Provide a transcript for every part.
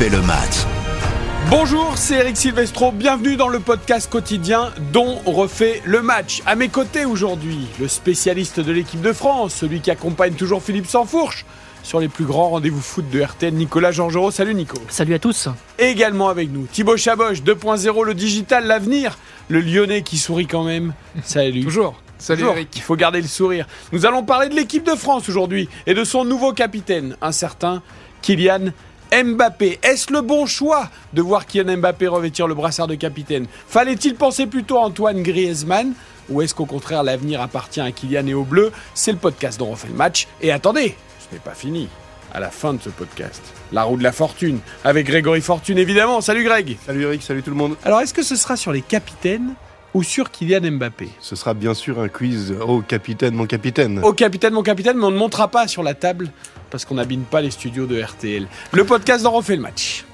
refait le match. Bonjour, c'est Eric Silvestro, bienvenue dans le podcast quotidien dont on refait le match. À mes côtés aujourd'hui, le spécialiste de l'équipe de France, celui qui accompagne toujours Philippe Sansfourche sur les plus grands rendez-vous foot de RTL, Nicolas Georgerot. Salut Nico. Salut à tous. Également avec nous, Thibaut Chaboch, 2.0, le digital, l'avenir, le lyonnais qui sourit quand même. Salut. Toujours. Salut Toujours. Eric. Il faut garder le sourire. Nous allons parler de l'équipe de France aujourd'hui et de son nouveau capitaine, un certain Kylian Mbappé. Est-ce le bon choix de voir Kylian Mbappé revêtir le brassard de capitaine? Fallait-il penser plutôt à Antoine Griezmann? Ou est-ce qu'au contraire l'avenir appartient à Kylian et aux Bleus C'est le podcast dont on refait le match. Et attendez, ce n'est pas fini. À la fin de ce podcast, la roue de la fortune avec Grégory Fortune évidemment. Salut Greg. Salut Eric, salut tout le monde. Alors est-ce que ce sera sur les capitaines ou sur Kylian Mbappé? Ce sera bien sûr un quiz au capitaine, mon capitaine. Au capitaine, mon capitaine, mais on ne montera pas sur la table parce qu'on n'abîme pas les studios de RTL. Le podcast d'en refait le match.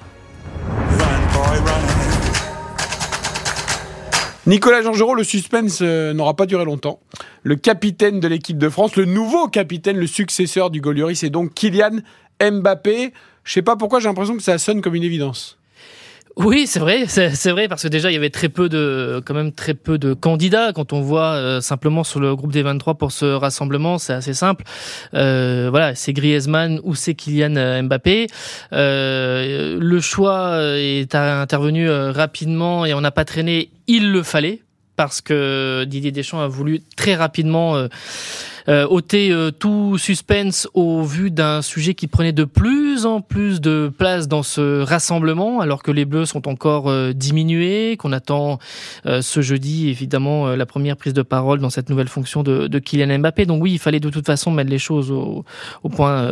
Nicolas Georgerot, le suspense euh, n'aura pas duré longtemps. Le capitaine de l'équipe de France, le nouveau capitaine, le successeur du Gauloris, c'est donc Kylian Mbappé. Je sais pas pourquoi j'ai l'impression que ça sonne comme une évidence. Oui, c'est vrai, c'est vrai parce que déjà il y avait très peu de, quand même très peu de candidats quand on voit euh, simplement sur le groupe des 23 pour ce rassemblement, c'est assez simple. Euh, voilà, c'est Griezmann ou c'est Kylian euh, Mbappé. Euh, le choix est intervenu rapidement et on n'a pas traîné. Il le fallait parce que Didier Deschamps a voulu très rapidement euh, ôter euh, tout suspense au vu d'un sujet qui prenait de plus en plus de place dans ce rassemblement, alors que les Bleus sont encore euh, diminués, qu'on attend euh, ce jeudi évidemment euh, la première prise de parole dans cette nouvelle fonction de, de Kylian Mbappé. Donc oui, il fallait de toute façon mettre les choses au, au point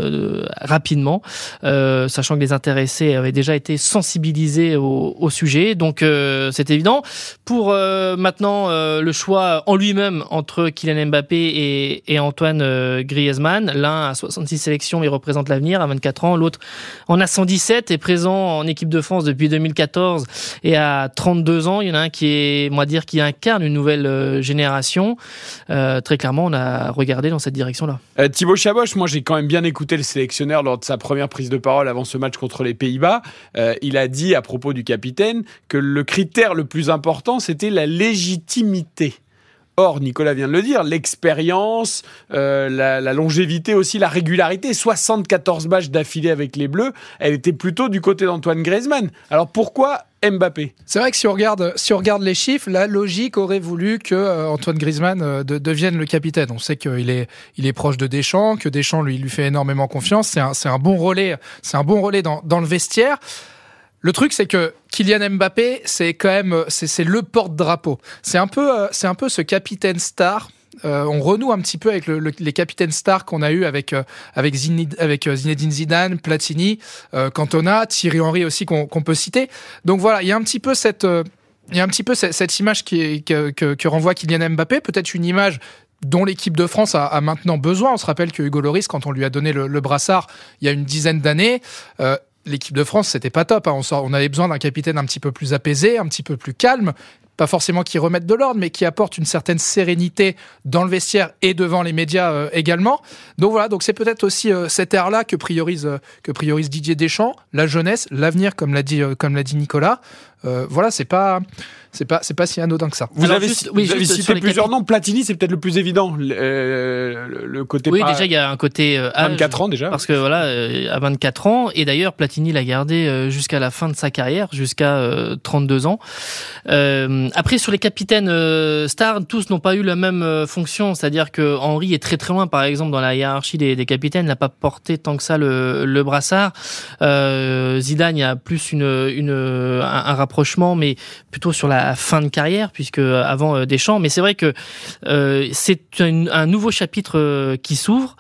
rapidement, sachant que les intéressés avaient déjà été sensibilisés au, au sujet. Donc c'est évident. Pour maintenant le choix en lui-même entre Kylian Mbappé et, et Antoine euh, Griezmann, l'un à 66 sélections il représente l'avenir à 24 ans, l'autre en a 117 est présent en équipe de France depuis 2014 et à 32 ans, il y en a un qui est, moi dire, qui incarne une nouvelle euh, génération. Euh, très clairement, on a regardé dans cette direction-là. Thibaut Chaboch, moi j'ai quand même bien écouté le sélectionneur lors de sa première prise de parole avant ce match contre les Pays-Bas. Il a dit à propos du capitaine que le critère le plus important c'était la légitimité. Or, Nicolas vient de le dire, l'expérience, euh, la, longévité aussi, la régularité, 74 matchs d'affilée avec les Bleus, elle était plutôt du côté d'Antoine Griezmann. Alors pourquoi Mbappé? C'est vrai que si on regarde, si on regarde les chiffres, la logique aurait voulu que euh, Antoine Griezmann euh, de- devienne le capitaine. On sait qu'il est, il est proche de Deschamps, que Deschamps lui, lui fait énormément confiance. C'est un, un bon relais, un bon relais dans le vestiaire. Le truc, c'est que Kylian Mbappé, c'est quand même, c'est, le porte-drapeau. C'est un peu, euh, c'est un peu ce capitaine star. Euh, on renoue un petit peu avec le- le- les capitaines stars qu'on a eu avec euh, avec, Zined- avec Zinedine Zidane, Platini, Cantona, Thierry Henry aussi qu'on peut citer. Donc voilà, il y a un petit peu cette y a un petit peu cette, image qui que, renvoie Kylian Mbappé, peut-être une image dont l'équipe de France a, maintenant besoin. On se rappelle que Hugo Loris, quand on lui a donné le, brassard il y a une dizaine d'années, l'équipe de France, c'était pas top. hein. On, on avait besoin d'un capitaine un petit peu plus apaisé, un petit peu plus calme. Pas forcément qui remette de l'ordre, mais qui apporte une certaine sérénité dans le vestiaire et devant les médias euh, également. Donc voilà, donc c'est peut-être aussi euh, cet air-là que priorise euh, que priorise Didier Deschamps, la jeunesse, l'avenir, comme l'a dit euh, comme l'a dit Nicolas. Voilà, c'est pas c'est pas c'est pas si anodin que ça. Vous Alors, avez, juste- vous oui, avez cité plusieurs noms. Platini, c'est peut-être le plus évident. Le, euh, le- le côté Oui, pas- déjà il y a un côté euh, âge, 24 ans déjà. Parce que voilà, euh, à 24 ans, et d'ailleurs Platini l'a gardé euh, jusqu'à la fin de sa carrière, jusqu'à euh, 32 ans. Euh, après, sur les capitaines euh, stars, tous n'ont pas eu la même euh, fonction, c'est-à-dire que Henry est très très loin, par exemple, dans la hiérarchie des, des capitaines, n'a pas porté tant que ça le, le brassard. Euh, Zidane, il y a plus une, une, un, un rapprochement, mais plutôt sur la fin de carrière, puisque avant euh, Deschamps. Mais c'est vrai que euh, c'est un, nouveau chapitre euh, qui s'ouvre.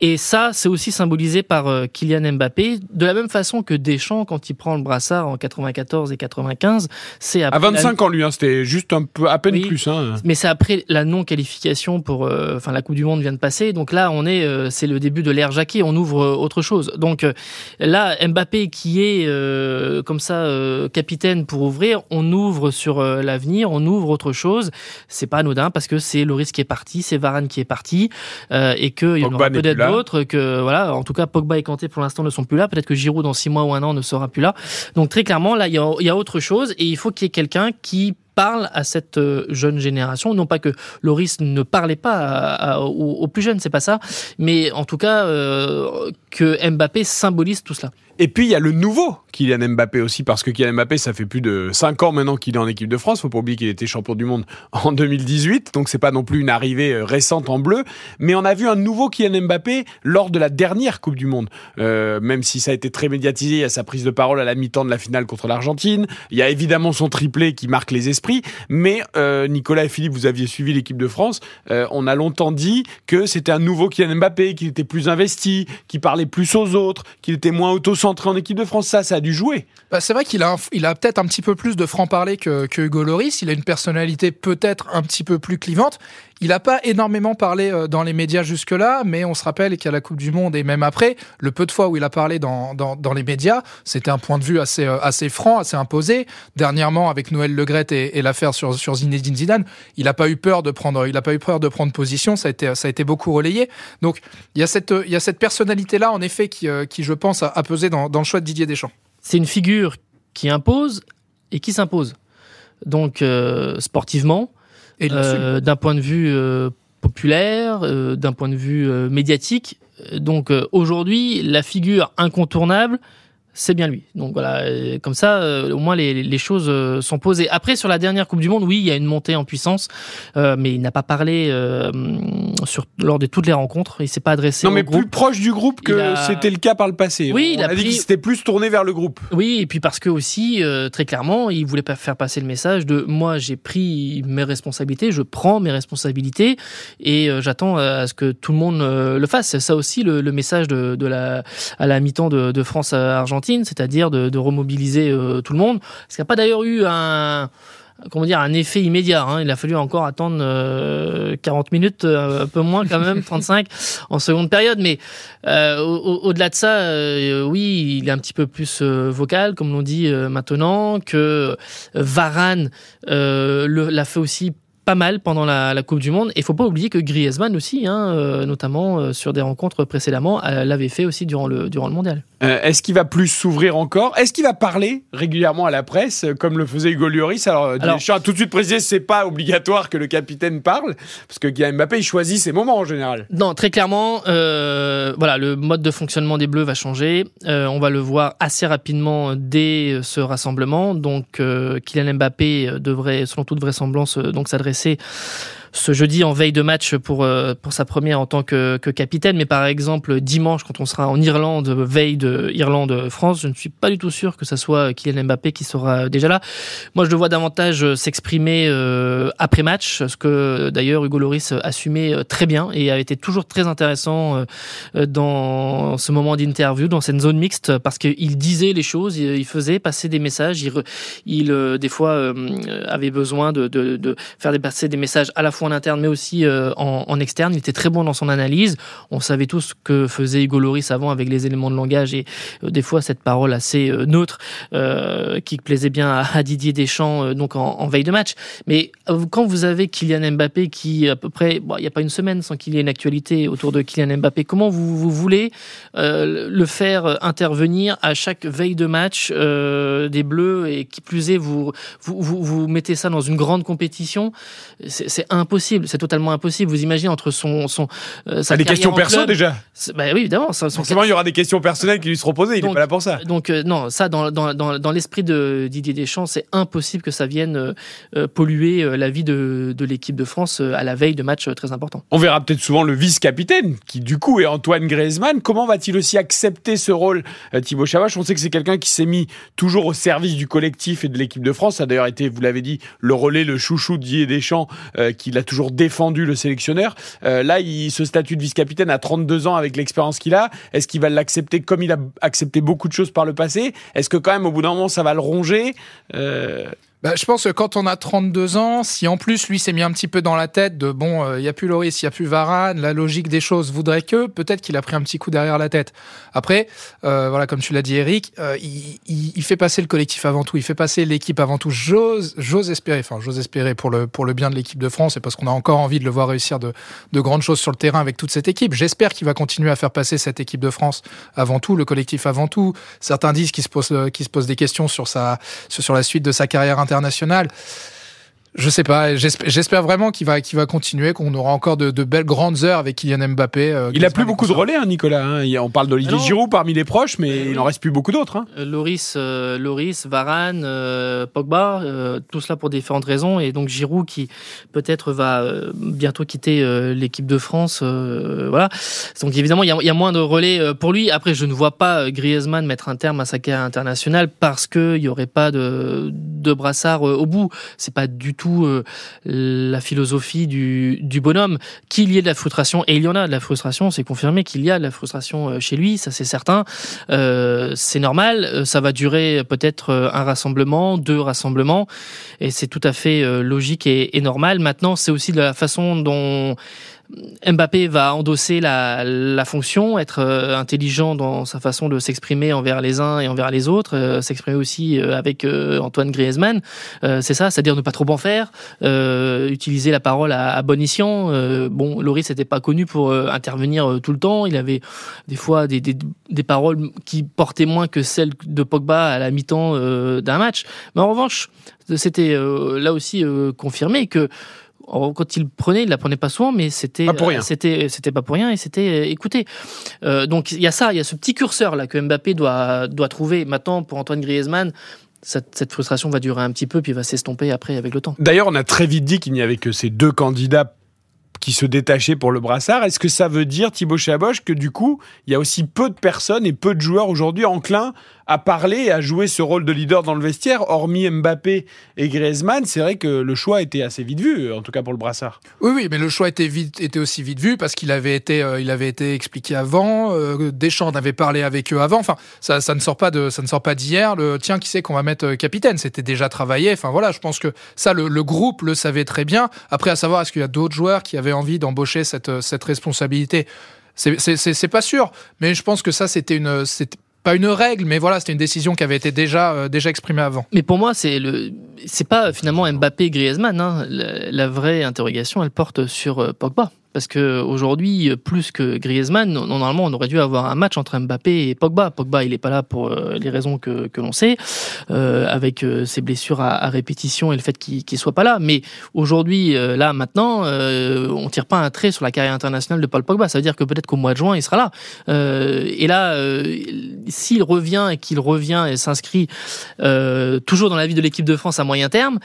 Et ça, c'est aussi symbolisé par euh, Kylian Mbappé, de la même façon que Deschamps, quand il prend le brassard en 94 et 95, c'est À après la- 25 ans, lui, hein, c'était juste un peu à peine Oui. plus. Hein. mais c'est après la non-qualification pour, euh, enfin la Coupe du Monde vient de passer, donc là on est, euh, c'est le début de l'ère Jacquet, on ouvre euh, autre chose. Donc euh, là Mbappé qui est euh, comme ça euh, capitaine pour ouvrir, on ouvre sur l'avenir, on ouvre autre chose. C'est pas anodin parce que c'est Loris qui est parti, c'est Varane qui est parti euh, et que il y en aura peut-être. Voilà. d'autres, que voilà, en tout cas Pogba et Kanté pour l'instant ne sont plus là. Peut-être que Giroud dans six mois ou un an ne sera plus là. Donc très clairement, là, il y a, y a autre chose et il faut qu'il y ait quelqu'un qui parle à cette euh, jeune génération. Non pas que Loris ne parlait pas aux, aux plus jeunes, c'est pas ça, mais en tout cas euh, que Mbappé symbolise tout cela. Et puis il y a le nouveau Kylian Mbappé aussi, parce que Kylian Mbappé, ça fait plus de 5 ans maintenant qu'il est en équipe de France. Faut pas oublier qu'il était champion du monde en 2018, donc c'est pas non plus une arrivée euh, récente en bleu. Mais on a vu un nouveau Kylian Mbappé lors de la dernière Coupe du Monde. Euh, même si ça a été très médiatisé, il y a sa prise de parole à la mi-temps de la finale contre l'Argentine. Il y a évidemment son triplé qui marque les esprits. Mais euh, Nicolas et Philippe, vous aviez suivi l'équipe de France. Euh, on a longtemps dit que c'était un nouveau Kylian Mbappé, qu'il était plus investi, qu'il parlait plus aux autres, qu'il était moins auto-centré en équipe de France. Ça, ça a dû jouer. Bah, c'est vrai qu'il a, il a peut-être un petit peu plus de franc-parler que, que Hugo Loris. Il a une personnalité peut-être un petit peu plus clivante. Il n'a pas énormément parlé euh, dans les médias jusque-là, mais on se rappelle qu'à la Coupe du Monde et même après, le peu de fois où il a parlé dans, dans, les médias, c'était un point de vue assez, euh, assez franc, assez imposé. Dernièrement, avec Noël Legrette et, et l'affaire sur, sur Zinedine Zidane, il n'a pas eu peur de prendre, pas eu peur de prendre position. Ça a été, ça a été beaucoup relayé. Donc, il y a cette, cette personnalité-là, en effet, qui, euh, qui je pense, a pesé dans, dans le choix de Didier Deschamps. c'est une figure qui impose et qui s'impose. Donc euh, sportivement, euh, d'un point de vue euh, populaire, d'un point de vue médiatique. Donc aujourd'hui, la figure incontournable, c'est bien lui. Donc voilà, euh, comme ça, euh, au moins les, les choses euh, sont posées. Après, sur la dernière Coupe du Monde, oui, il y a une montée en puissance, euh, mais il n'a pas parlé sur, lors de toutes les rencontres. Il s'est pas adressé Non, au mais groupe. plus proche du groupe que a- c'était le cas par le passé. Oui, on il a a dit qu'il s'était plus tourné vers le groupe. Oui, et puis parce que aussi, très clairement, il voulait pas faire passer le message de moi, j'ai pris mes responsabilités, je prends mes responsabilités et j'attends à ce que tout le monde le fasse. C'est ça aussi le, le message de, de la à la mi-temps de, de France à Argentine, c'est-à-dire de, de remobiliser euh, tout le monde. Ce qui n'a pas d'ailleurs eu un comment dire un effet immédiat. hein. Il a fallu encore attendre euh, 40 minutes, euh, un peu moins quand même, 35 en seconde période. Mais euh, au- au- au-delà de ça, euh, oui, il est un petit peu plus euh, vocal, comme l'on dit euh, maintenant, que Varane euh, l'a fait aussi pas mal pendant la, la Coupe du Monde. Et faut pas oublier que Griezmann aussi, hein, euh, notamment euh, sur des rencontres précédemment, euh, l'avait fait aussi durant le, durant le mondial. Euh, Est-ce qu'il va plus s'ouvrir encore? Est-ce qu'il va parler régulièrement à la presse, euh, comme le faisait Hugo Lloris? Alors, euh, Alors- a tout de suite précisé c'est pas obligatoire que le capitaine parle, parce que Kylian Mbappé, il choisit ses moments en général. Non, très clairement, euh, voilà, le mode de fonctionnement des Bleus va changer. Euh, on va le voir assez rapidement dès ce rassemblement. Donc, euh, Kylian Mbappé devrait, selon toute vraisemblance, donc s'adresser ce jeudi en veille de match pour euh, pour sa première en tant que, que capitaine. Mais par exemple, dimanche, quand on sera en Irlande, veille de Irlande-France, je ne suis pas du tout sûr que ça soit Kylian Mbappé qui sera déjà là. Moi, je le vois davantage s'exprimer euh, après match, ce que d'ailleurs Hugo Loris assumait euh, très bien et a été toujours très intéressant dans ce moment d'interview, dans cette zone mixte, parce qu'il disait les choses, il faisait passer des messages, il, il des fois avait besoin de, de, de faire passer des messages à la fois en interne, mais aussi euh, en, externe. Il était très bon dans son analyse. On savait tous que faisait Hugo Loris avant avec les éléments de langage et euh, des fois cette parole assez euh, neutre qui plaisait bien à, Didier Deschamps donc en, veille de match. Mais quand vous avez Kylian Mbappé qui à peu près, bon, il n'y a pas une semaine sans qu'il y ait une actualité autour de Kylian Mbappé, comment vous, voulez le faire intervenir à chaque veille de match des Bleus et qui plus est vous, vous, vous, vous mettez ça dans une grande compétition, c'est c'est impossible, c'est totalement impossible. Vous imaginez entre son son euh, sa Ça des questions perso déjà. bah oui évidemment, son, son Forcément, il y aura des questions personnelles qui lui seront posées. Il n'est pas là pour ça. donc euh, non, ça dans, dans, dans, dans l'esprit de Didier Deschamps, c'est impossible que ça vienne euh, euh, polluer euh, la vie de, de l'équipe de France euh, à la veille de matchs très importants. On verra peut-être souvent le vice-capitaine, qui du coup est Antoine Griezmann. Comment va-t-il aussi accepter ce rôle, Thibaut Chavache? On sait que c'est quelqu'un qui s'est mis toujours au service du collectif et de l'équipe de France. Ça a d'ailleurs été, vous l'avez dit, le relais, le chouchou de Didier Deschamps, euh, qui l'a toujours défendu, le sélectionneur. Euh, là, il se statut de vice-capitaine à 32 ans avec l'expérience qu'il a. Est-ce qu'il va l'accepter comme il a accepté beaucoup de choses par le passé? Est-ce que quand même, au bout d'un moment, ça va le ronger? Euh, bah, je pense que quand on a 32 ans, si en plus lui s'est mis un petit peu dans la tête de bon, il euh, y a plus Loris, il y a plus Varane, la logique des choses voudrait que, peut-être qu'il a pris un petit coup derrière la tête. Après, euh, voilà, comme tu l'as dit Eric, euh, il, fait passer le collectif avant tout, il fait passer l'équipe avant tout. J'ose, j'ose espérer, enfin j'ose espérer pour le pour le bien de l'équipe de France et parce qu'on a encore envie de le voir réussir de, de grandes choses sur le terrain avec toute cette équipe. J'espère qu'il va continuer à faire passer cette équipe de France avant tout, le collectif avant tout. Certains disent qu'il se pose qui se des questions sur sa sur la suite de sa carrière internationale. Je sais pas, j'espère vraiment qu'il va, qu'il va continuer, qu'on aura encore de, de, belles grandes heures avec Kylian Mbappé. Euh, il a plus beaucoup de relais, hein, Nicolas. Hein. On parle d'Olivier Giroud parmi les proches, mais il n'en reste plus beaucoup d'autres. Hein. Euh, Loris, euh, Loris, Varane, euh, Pogba, euh, tout cela pour différentes raisons. Et donc Giroud qui peut-être va bientôt quitter l'équipe de France. voilà. Donc évidemment, il y, a, il y, a, moins de relais pour lui. Après, je ne vois pas Griezmann mettre un terme à sa carrière internationale parce qu'il n'y aurait pas de, de brassard au bout. C'est pas du tout euh, la philosophie du, bonhomme. Qu'il y ait de la frustration, et il y en a de la frustration, c'est confirmé qu'il y a de la frustration euh, chez lui, ça c'est certain. Euh, c'est normal, euh, ça va durer peut-être un rassemblement, deux rassemblements, et c'est tout à fait logique et normal. Maintenant, c'est aussi de la façon dont Mbappé va endosser la, la fonction, être euh, intelligent dans sa façon de s'exprimer envers les uns et envers les autres, euh, s'exprimer aussi euh, avec Antoine Griezmann. c'est ça, c'est-à-dire ne pas trop en faire, utiliser la parole à, bon escient. bon, Loris n'était pas connu pour intervenir tout le temps. Il avait des fois des, des, des, paroles qui portaient moins que celles de Pogba à la mi-temps d'un match. Mais en revanche, c'était là aussi confirmé que quand il prenait, il la prenait pas souvent, mais c'était c'était c'était pas pour rien et c'était euh, écoutez. Euh, donc il y a ça, il y a ce petit curseur là que Mbappé doit doit trouver. Maintenant pour Antoine Griezmann, cette, cette, frustration va durer un petit peu puis va s'estomper après avec le temps. D'ailleurs, on a très vite dit qu'il n'y avait que ces deux candidats qui se détachaient pour le brassard. Est-ce que ça veut dire, Thibaut Chaboche, que du coup, il y a aussi peu de personnes et peu de joueurs aujourd'hui enclins à parler à jouer ce rôle de leader dans le vestiaire, hormis Mbappé et Griezmann, c'est vrai que le choix était assez vite vu, en tout cas pour le brassard. Oui, oui, mais le choix était, vite, aussi vite vu parce qu'il avait été, euh, avait été expliqué avant. Euh, Deschamps avait parlé avec eux avant. Enfin, ça, ne sort pas de, ça ne sort pas d'hier. Le tiens, qui sait qu'on va mettre euh, capitaine? C'était déjà travaillé. Enfin voilà, je pense que ça, le, le groupe le savait très bien. Après, à savoir, est-ce qu'il y a d'autres joueurs qui avaient envie d'embaucher cette, cette responsabilité? C'est pas sûr, mais je pense que ça c'était une pas une règle, mais voilà, c'était une décision qui avait été déjà, euh, déjà exprimée avant. Mais pour moi, c'est le, c'est pas finalement Mbappé Griezmann. Hein. La, la, vraie interrogation, elle porte sur euh, Pogba parce que aujourd'hui, plus que Griezmann, normalement, on aurait dû avoir un match entre Mbappé et Pogba. Pogba, il n'est pas là pour euh, les raisons que, que l'on sait, euh, avec euh, ses blessures à, à, répétition et le fait qu'il ne soit pas là. Mais aujourd'hui, euh, là, maintenant, euh, on tire pas un trait sur la carrière internationale de Paul Pogba. Ça veut dire que peut-être qu'au mois de juin, il sera là. et là, s'il revient et qu'il revient et s'inscrit toujours dans la vie de l'équipe de France à moyen terme,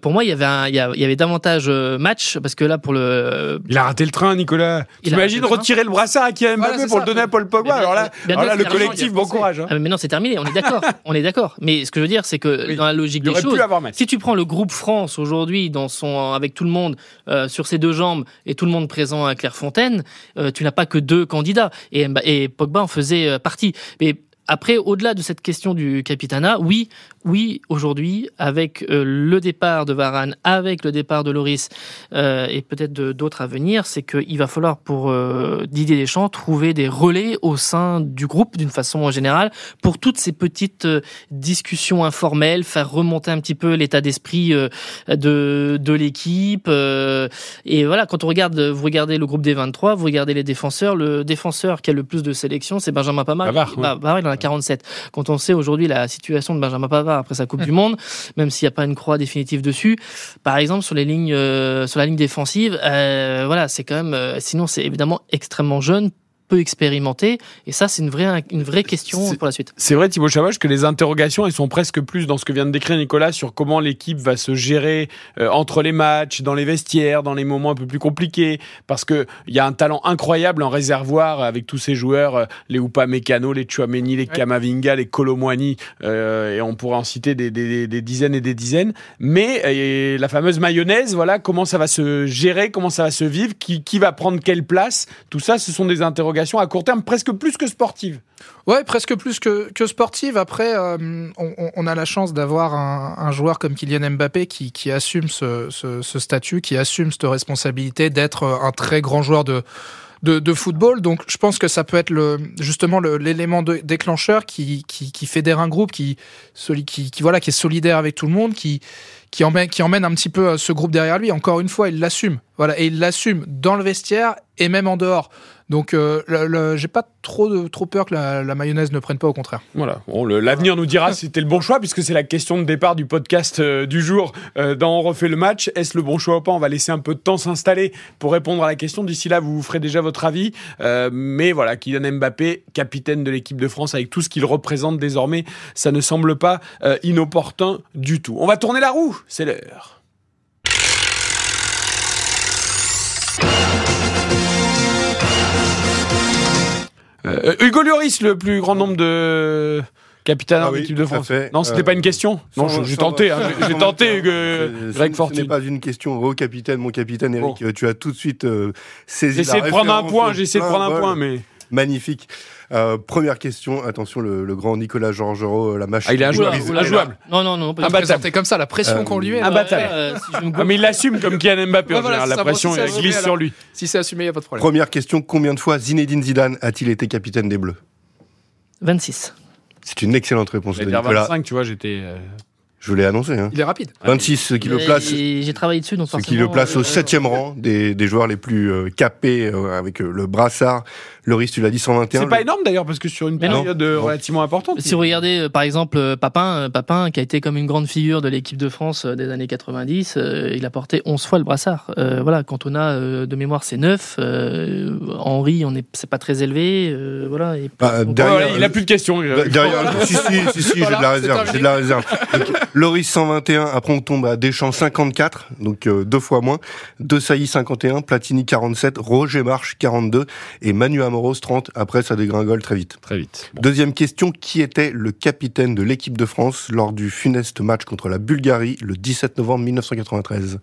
pour moi, il y avait, un, il y avait davantage match parce que là, pour le, a le train, Nicolas. T'imagines retirer le brassard à Kylian Mbappé pour le donner à Paul Pogba Alors là, le collectif, bon courage. Hein. Ah, mais non, c'est terminé. On est d'accord. on est d'accord. Mais ce que je veux dire, c'est que dans la logique des choses, si tu prends le groupe France aujourd'hui, dans son avec tout le monde euh, sur ses deux jambes et tout le monde présent à Clairefontaine, euh, tu n'as pas que deux candidats. Et, et Pogba en faisait euh, partie. Mais après, au-delà de cette question du capitana, oui, oui, aujourd'hui, avec euh, le départ de Varane, avec le départ de Loris euh, et peut-être d'autres à venir, c'est qu'il va falloir pour euh, Didier Deschamps trouver des relais au sein du groupe d'une façon générale pour toutes ces petites euh, discussions informelles, faire remonter un petit peu l'état d'esprit euh, de, de l'équipe. et voilà, quand on regarde, vous regardez le groupe des 23, vous regardez les défenseurs, le défenseur qui a le plus de sélection, c'est Benjamin Pavard. Pavard. Pavard, il en a 47. Quand on sait aujourd'hui la situation de Benjamin Pavard après sa Coupe du Monde, même s'il n'y a pas une croix définitive dessus, par exemple sur les lignes, euh, sur la ligne défensive, euh, voilà, c'est quand même. Euh, sinon, c'est évidemment extrêmement jeune peu expérimenté. Et ça, c'est une vraie, une vraie question pour la suite. C'est vrai, Thibaut Chavache, que les interrogations, elles sont presque plus dans ce que vient de décrire Nicolas sur comment l'équipe va se gérer euh, entre les matchs, dans les vestiaires, dans les moments un peu plus compliqués. Parce que il y a un talent incroyable en réservoir avec tous ces joueurs, euh, les Oupa Mécano, les Chouameni, les. Kamavinga, les Colomwani, euh, et on pourrait en citer des, des, des, dizaines et des dizaines. Mais la fameuse mayonnaise, voilà, comment ça va se gérer, comment ça va se vivre, qui, qui va prendre quelle place, tout ça, ce sont des interrogations à court terme, presque plus que sportive. Ouais, presque plus que, que sportive. Après, euh, on, a la chance d'avoir un, joueur comme Kylian Mbappé qui, qui assume ce, ce, statut, qui assume cette responsabilité d'être un très grand joueur de, de, football. Donc, je pense que ça peut être le, justement l'élément déclencheur qui, qui, qui fédère un groupe, qui, qui, qui, voilà, qui est solidaire avec tout le monde, qui, qui, emmène, qui emmène un petit peu euh, ce groupe derrière lui. Encore une fois, il l'assume. Voilà, et il l'assume dans le vestiaire et même en dehors. Donc, euh, j'ai pas trop, de, trop peur que la, mayonnaise ne prenne pas, au contraire. Voilà. Bon, l'avenir nous dira si c'était le bon choix, puisque c'est la question de départ du podcast euh, du jour euh, dans On refait le match. Est-ce le bon choix ou pas? On va laisser un peu de temps s'installer pour répondre à la question. D'ici là, vous vous ferez déjà votre avis. Mais voilà, Kylian Mbappé, capitaine de l'équipe de France, avec tout ce qu'il représente désormais, ça ne semble pas inopportun du tout. On va tourner la roue, c'est l'heure. Euh, Hugo Lloris, le plus grand nombre de capitaines Ah de oui, l'équipe de tout à France. Non, c'était Euh, pas une question. Non, sans- j'ai tenté. hein, j'ai- tenté, euh, c'est- Greg ce- Ce Fortin. n'est pas une question. Oh, capitaine, mon capitaine Eric, Bon. euh, tu as tout de suite euh, saisi J'essaie de prendre un point, au j'essaie de prendre un point, mais Magnifique. Euh, première question, attention, le, le grand Nicolas Georgerot, euh, la machine. Ah, il est injouable. oula, Injouable. Non, non, non, pas Ah. Présenté comme ça, la pression Euh, qu'on lui met. Ah bah, ouais. Euh, si je me Ah, mais il l'assume comme Kylian Mbappé. Ouais, en voilà, général. la pression si glisse sur lui. Si c'est assumé, il n'y a pas de problème. Première question, combien de fois Zinedine Zidane a-t-il été capitaine des Bleus? 26. C'est une excellente réponse de Nicolas. 25, tu vois, j'étais. euh, Je l'ai annoncé. Hein. Il est rapide. 26, ce qui le place, J'ai travaillé dessus, donc ce qui le place euh, au septième rang des, des joueurs les plus euh, capés euh, avec euh, le brassard. Loris, tu l'as dit, 121. C'est pas énorme d'ailleurs, parce que sur une Mais période euh, Non. relativement importante. Si vous regardez euh, par exemple euh, Papin, Papin qui a été comme une grande figure de l'équipe de France des années 90, euh, il a porté 11 fois le brassard. Euh, voilà, Cantona euh, de mémoire c'est 9, euh, Henri on est c'est pas très élevé, euh, voilà. Et, Bah, donc, derrière- Ouais, il a plus de questions. De- Derrière, si, si, si, si, j'ai de la réserve, j'ai de la réserve. Donc, Loris 121, après on tombe à Deschamps 54, donc euh, deux fois moins. De Sailly 51, Platini 47, Roger March 42 et Manu Amoros 30. Après ça dégringole très vite. Très vite. Bon. Deuxième question, qui était le capitaine de l'équipe de France lors du funeste match contre la Bulgarie le 17 novembre 1993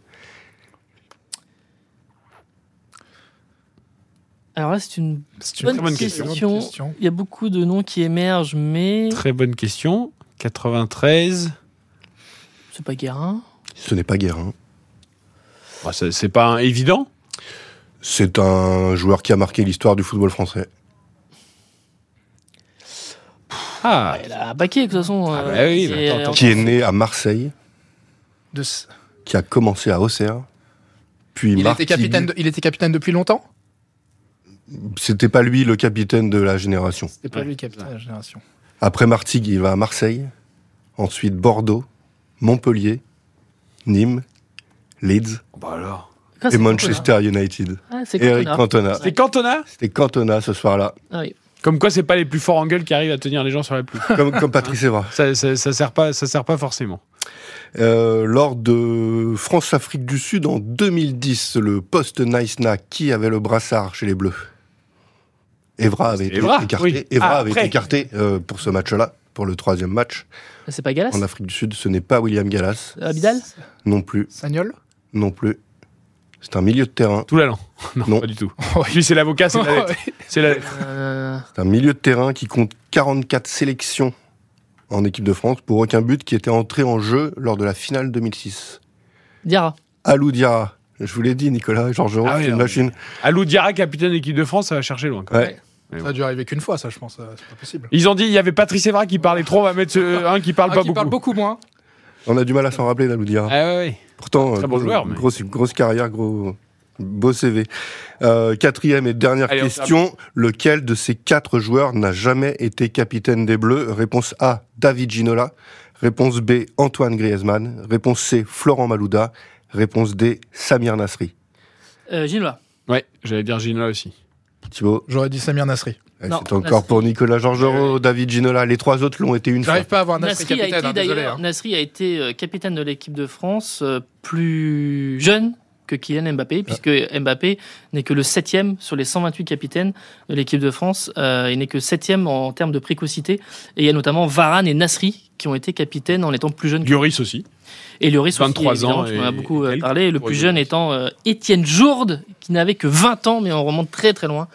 Alors là c'est une C'est bonne, très bonne question. question. Il y a beaucoup de noms qui émergent, mais Très bonne question. 93. c'est pas Guérin. Ce n'est pas Guérin. Bah, c'est c'est pas un- évident. C'est un joueur qui a marqué l'histoire du football français. Ah, Il a un paquet de toute façon. Ah euh, bah oui, attends, attends. Qui est né à Marseille, De ce- qui a commencé à Auxerre, puis Il, était capitaine de- il était capitaine depuis longtemps? C'était pas lui le capitaine de la génération. C'était pas Ouais, lui le capitaine de la génération. Après Martigues, il va à Marseille, ensuite Bordeaux, Montpellier, Nîmes, Leeds bah alors. Ah, et c'est Manchester United. Ah, c'est Eric Cantona. Cantona. C'est Cantona C'était Cantona ce soir-là, Ah oui. Comme quoi, c'est pas les plus forts en gueule qui arrivent à tenir les gens sur la pluie. comme, comme Patrice Evra. ça, ça, ça sert pas, ça sert pas forcément. Euh, lors de France-Afrique du Sud en 2010, le poste Naïsna, qui avait le brassard chez les Bleus? Evra avait C'était été Evra, écarté, oui. Evra Ah, avait été écarté euh, pour ce match-là, pour le troisième match. C'est pas Galas? En Afrique du Sud, ce n'est pas William Gallas, Abidal? Non plus, Sagnol? Non plus. C'est un milieu de terrain. Tout l'allant. Non, Non. pas du tout. Lui, c'est l'avocat, c'est la lettre. C'est la lettre. Euh, C'est un milieu de terrain qui compte 44 sélections en équipe de France pour aucun but qui était entré en jeu lors de la finale 2006. Diarra. Alou Diarra. Je vous l'ai dit, Nicolas, Georges Ah oui, c'est une machine. Alou Diarra, capitaine de l'équipe de France, ça va chercher loin. quand même. Ouais. Ça a dû arriver qu'une fois, ça, je pense. euh, C'est pas possible. Ils ont dit, il y avait Patrice Evra qui parlait trop, on va mettre un qui parle Ah, pas qui beaucoup. parle beaucoup moins. On a du mal à s'en rappeler d'Alou Diarra. Ah ouais, ouais. Pourtant, Très bon joueur, mais- grosse, grosse carrière, gros, beau CV. Euh, quatrième et dernière Allez, question. Lequel de ces quatre joueurs n'a jamais été capitaine des Bleus? Réponse A, David Ginola. Réponse B, Antoine Griezmann. Réponse C, Florent Malouda. Réponse D, Samir Nasri. Euh, Ginola. Ouais, j'allais dire Ginola aussi. Thibaut, J'aurais dit Samir Nasri. Eh, c'est encore Nasri. pour Nicolas Georgerot, David Ginola. Les trois autres l'ont été une fois. J'arrive pas à avoir Nasri Nasri a capitaine, été hein, désolé. d'ailleurs, hein. Nasri a été euh, capitaine de l'équipe de France euh, plus jeune que Kylian Mbappé, puisque Mbappé n'est que le septième sur les 128 capitaines de l'équipe de France. Euh, il n'est que septième en termes de précocité. Et il y a notamment Varane et Nasri qui ont été capitaines en étant plus jeunes que Lloris aussi. Et Lloris 23 aussi, évidemment, ans tu en as et- beaucoup et euh, parlé. Le plus jeune étant euh, Étienne Jourde, qui n'avait que 20 ans, mais on remonte très très loin.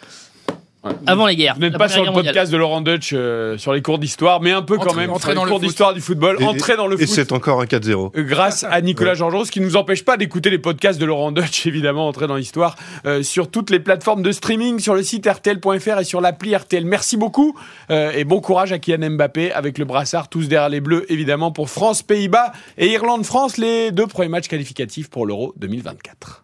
Avant les guerres. Vous n'êtes pas sur le mondiale. podcast de Laurent Dutch euh, sur les cours d'histoire, mais un peu quand même les dans le cours d'histoire du football, Et- entrer dans le Et foot. c'est encore un 4-0. Euh, Grâce à Nicolas Georgerot, ce qui ne nous empêche pas d'écouter les podcasts de Laurent Dutch, évidemment, entrer dans l'histoire, euh, sur toutes les plateformes de streaming, sur le site RTL.fr et sur l'appli RTL. Merci beaucoup euh, et bon courage à Kylian Mbappé avec le brassard, tous derrière les Bleus, évidemment, pour France, Pays-Bas et Irlande-France, les deux premiers matchs qualificatifs pour l'Euro 2024.